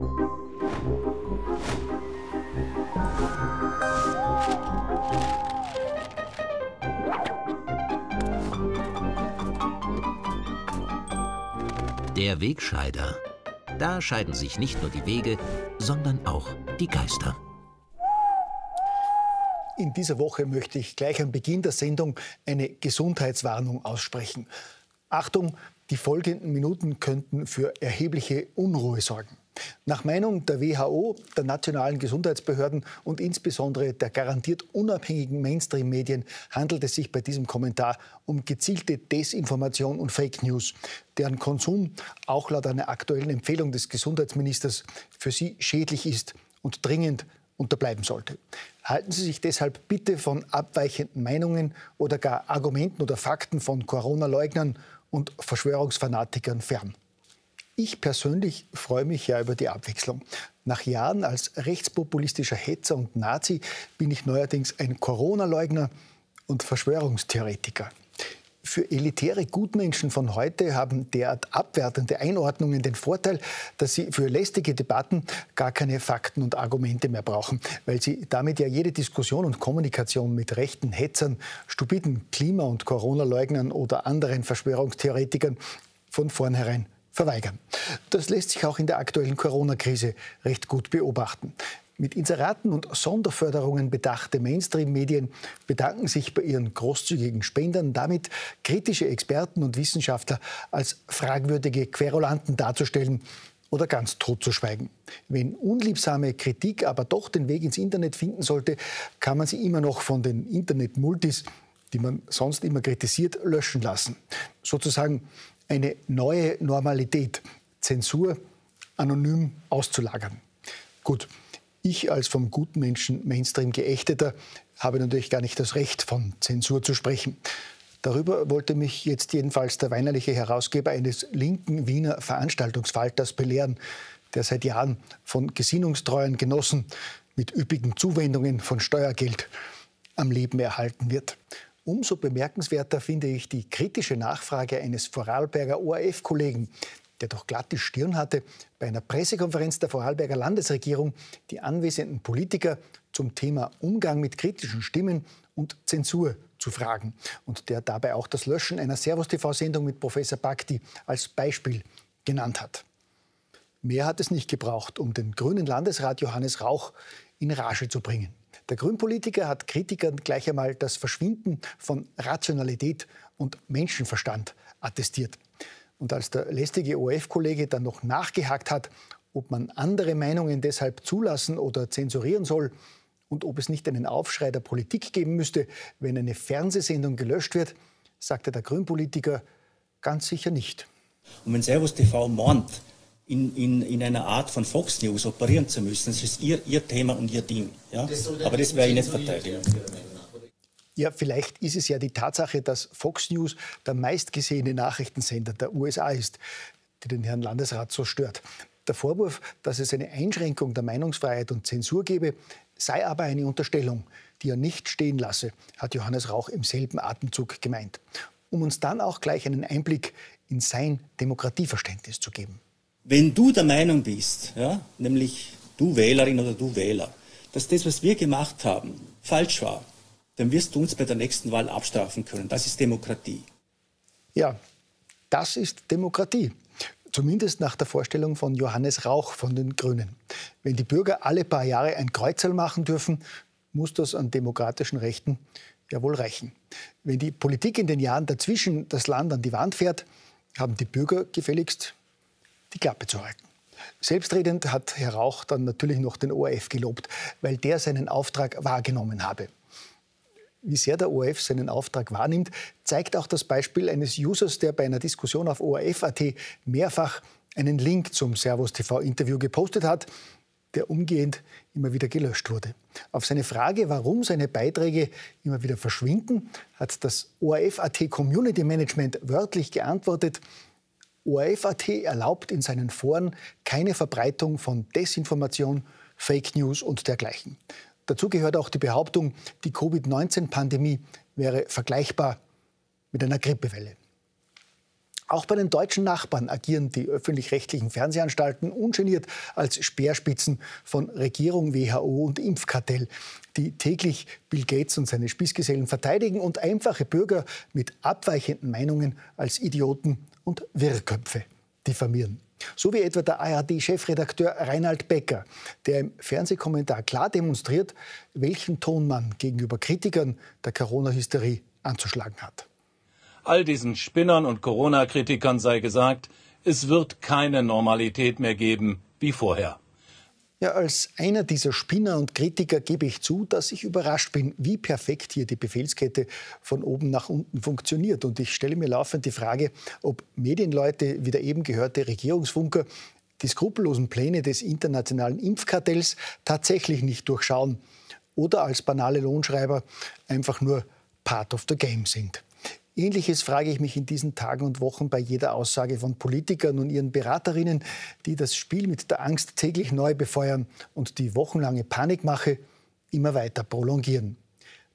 Der Wegscheider. Da scheiden sich nicht nur die Wege, sondern auch die Geister. In dieser Woche möchte ich gleich am Beginn der Sendung eine Gesundheitswarnung aussprechen. Achtung, die folgenden Minuten könnten für erhebliche Unruhe sorgen. Nach Meinung der WHO, der nationalen Gesundheitsbehörden und insbesondere der garantiert unabhängigen Mainstream-Medien handelt es sich bei diesem Kommentar um gezielte Desinformation und Fake News, deren Konsum auch laut einer aktuellen Empfehlung des Gesundheitsministers für sie schädlich ist und dringend unterbleiben sollte. Halten Sie sich deshalb bitte von abweichenden Meinungen oder gar Argumenten oder Fakten von Corona-Leugnern und Verschwörungsfanatikern fern. Ich persönlich freue mich ja über die Abwechslung. Nach Jahren als rechtspopulistischer Hetzer und Nazi bin ich neuerdings ein Corona-Leugner und Verschwörungstheoretiker. Für elitäre Gutmenschen von heute haben derart abwertende Einordnungen den Vorteil, dass sie für lästige Debatten gar keine Fakten und Argumente mehr brauchen, weil sie damit ja jede Diskussion und Kommunikation mit rechten Hetzern, stupiden Klima- und Corona-Leugnern oder anderen Verschwörungstheoretikern von vornherein verweigern. Das lässt sich auch in der aktuellen Corona-Krise recht gut beobachten. Mit Inseraten und Sonderförderungen bedachte Mainstream-Medien bedanken sich bei ihren großzügigen Spendern damit, kritische Experten und Wissenschaftler als fragwürdige Querulanten darzustellen oder ganz totzuschweigen. Wenn unliebsame Kritik aber doch den Weg ins Internet finden sollte, kann man sie immer noch von den Internet-Multis, die man sonst immer kritisiert, löschen lassen. Sozusagen eine neue Normalität, Zensur anonym auszulagern. Gut, ich als vom guten Menschen Mainstream geächteter habe natürlich gar nicht das Recht, von Zensur zu sprechen. Darüber wollte mich jetzt jedenfalls der weinerliche Herausgeber eines linken Wiener Veranstaltungsfalters belehren, der seit Jahren von gesinnungstreuen Genossen mit üppigen Zuwendungen von Steuergeld am Leben erhalten wird. Umso bemerkenswerter finde ich die kritische Nachfrage eines Vorarlberger ORF-Kollegen, der doch glatt die Stirn hatte, bei einer Pressekonferenz der Vorarlberger Landesregierung die anwesenden Politiker zum Thema Umgang mit kritischen Stimmen und Zensur zu fragen und der dabei auch das Löschen einer Servus-TV-Sendung mit Professor Bakti als Beispiel genannt hat. Mehr hat es nicht gebraucht, um den grünen Landesrat Johannes Rauch in Rage zu bringen. Der Grünpolitiker hat Kritikern gleich einmal das Verschwinden von Rationalität und Menschenverstand attestiert. Und als der lästige ORF-Kollege dann noch nachgehakt hat, ob man andere Meinungen deshalb zulassen oder zensurieren soll und ob es nicht einen Aufschrei der Politik geben müsste, wenn eine Fernsehsendung gelöscht wird, sagte der Grünpolitiker ganz sicher nicht. Und wenn Servus TV meint, in, in, in einer Art von Fox News operieren zu müssen, das ist ihr, ihr Thema und ihr Ding. Ja? Das Aber das wäre ich nicht verteidigen. Ja, vielleicht ist es ja die Tatsache, dass Fox News der meistgesehene Nachrichtensender der USA ist, die den Herrn Landesrat so stört. Der Vorwurf, dass es eine Einschränkung der Meinungsfreiheit und Zensur gebe, sei aber eine Unterstellung, die er nicht stehen lasse, hat Johannes Rauch im selben Atemzug gemeint. Um uns dann auch gleich einen Einblick in sein Demokratieverständnis zu geben. Wenn du der Meinung bist, ja, nämlich du Wählerin oder du Wähler, dass das, was wir gemacht haben, falsch war, dann wirst du uns bei der nächsten Wahl abstrafen können. Das ist Demokratie. Ja, das ist Demokratie. Zumindest nach der Vorstellung von Johannes Rauch von den Grünen. Wenn die Bürger alle paar Jahre ein Kreuzerl machen dürfen, muss das an demokratischen Rechten ja wohl reichen. Wenn die Politik in den Jahren dazwischen das Land an die Wand fährt, haben die Bürger gefälligst die Klappe zu halten. Selbstredend hat Herr Rauch dann natürlich noch den ORF gelobt, weil der seinen Auftrag wahrgenommen habe wie sehr der ORF seinen Auftrag wahrnimmt, zeigt auch das Beispiel eines Users, der bei einer Diskussion auf ORF.at mehrfach einen Link zum Servus TV-Interview gepostet hat, der umgehend immer wieder gelöscht wurde. Auf seine Frage, warum seine Beiträge immer wieder verschwinden, hat das ORF.at Community Management wörtlich geantwortet, ORF.at erlaubt in seinen Foren keine Verbreitung von Desinformation, Fake News und dergleichen. Dazu gehört auch die Behauptung, die Covid-19-Pandemie wäre vergleichbar mit einer Grippewelle. Auch bei den deutschen Nachbarn agieren die öffentlich-rechtlichen Fernsehanstalten ungeniert als Speerspitzen von Regierung, WHO und Impfkartell, die täglich Bill Gates und seine Spießgesellen verteidigen und einfache Bürger mit abweichenden Meinungen als Idioten und Wirrköpfe diffamieren. So wie etwa der ARD-Chefredakteur Reinhard Becker, der im Fernsehkommentar klar demonstriert, welchen Ton man gegenüber Kritikern der Corona-Hysterie anzuschlagen hat. All diesen Spinnern und Corona-Kritikern sei gesagt, es wird keine Normalität mehr geben wie vorher. Ja, als einer dieser Spinner und Kritiker gebe ich zu, dass ich überrascht bin, wie perfekt hier die Befehlskette von oben nach unten funktioniert. Und ich stelle mir laufend die Frage, ob Medienleute wie der eben gehörte Regierungsfunker die skrupellosen Pläne des internationalen Impfkartells tatsächlich nicht durchschauen oder als banale Lohnschreiber einfach nur part of the game sind. Ähnliches frage ich mich in diesen Tagen und Wochen bei jeder Aussage von Politikern und ihren Beraterinnen, die das Spiel mit der Angst täglich neu befeuern und die wochenlange Panikmache immer weiter prolongieren.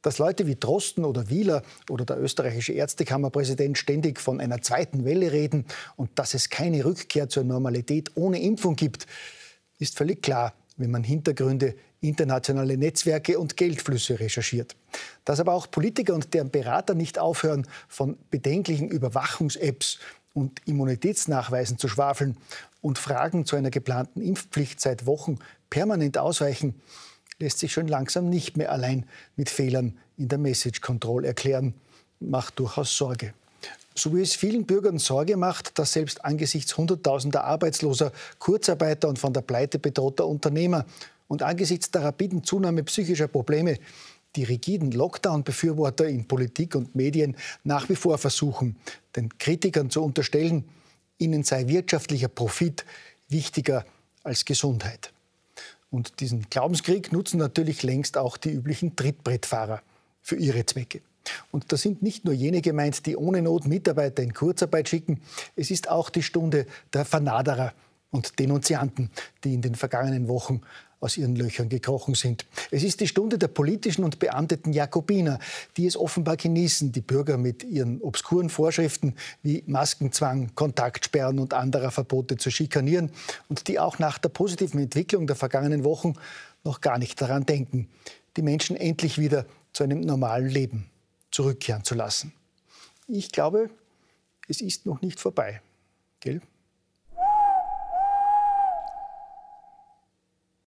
Dass Leute wie Drosten oder Wieler oder der österreichische Ärztekammerpräsident ständig von einer zweiten Welle reden und dass es keine Rückkehr zur Normalität ohne Impfung gibt, ist völlig klar, wenn man Hintergründe internationale Netzwerke und Geldflüsse recherchiert. Dass aber auch Politiker und deren Berater nicht aufhören, von bedenklichen Überwachungs-Apps und Immunitätsnachweisen zu schwafeln und Fragen zu einer geplanten Impfpflicht seit Wochen permanent ausweichen, lässt sich schon langsam nicht mehr allein mit Fehlern in der Message Control erklären, macht durchaus Sorge. So wie es vielen Bürgern Sorge macht, dass selbst angesichts Hunderttausender Arbeitsloser, Kurzarbeiter und von der Pleite bedrohter Unternehmer und angesichts der rapiden Zunahme psychischer Probleme die rigiden Lockdown-Befürworter in Politik und Medien nach wie vor versuchen, den Kritikern zu unterstellen, ihnen sei wirtschaftlicher Profit wichtiger als Gesundheit. Und diesen Glaubenskrieg nutzen natürlich längst auch die üblichen Trittbrettfahrer für ihre Zwecke. Und da sind nicht nur jene gemeint, die ohne Not Mitarbeiter in Kurzarbeit schicken, es ist auch die Stunde der Vernaderer und Denunzianten, die in den vergangenen Wochen aus ihren Löchern gekrochen sind. Es ist die Stunde der politischen und beamteten Jakobiner, die es offenbar genießen, die Bürger mit ihren obskuren Vorschriften wie Maskenzwang, Kontaktsperren und anderer Verbote zu schikanieren und die auch nach der positiven Entwicklung der vergangenen Wochen noch gar nicht daran denken, die Menschen endlich wieder zu einem normalen Leben zurückkehren zu lassen. Ich glaube, es ist noch nicht vorbei. Gell?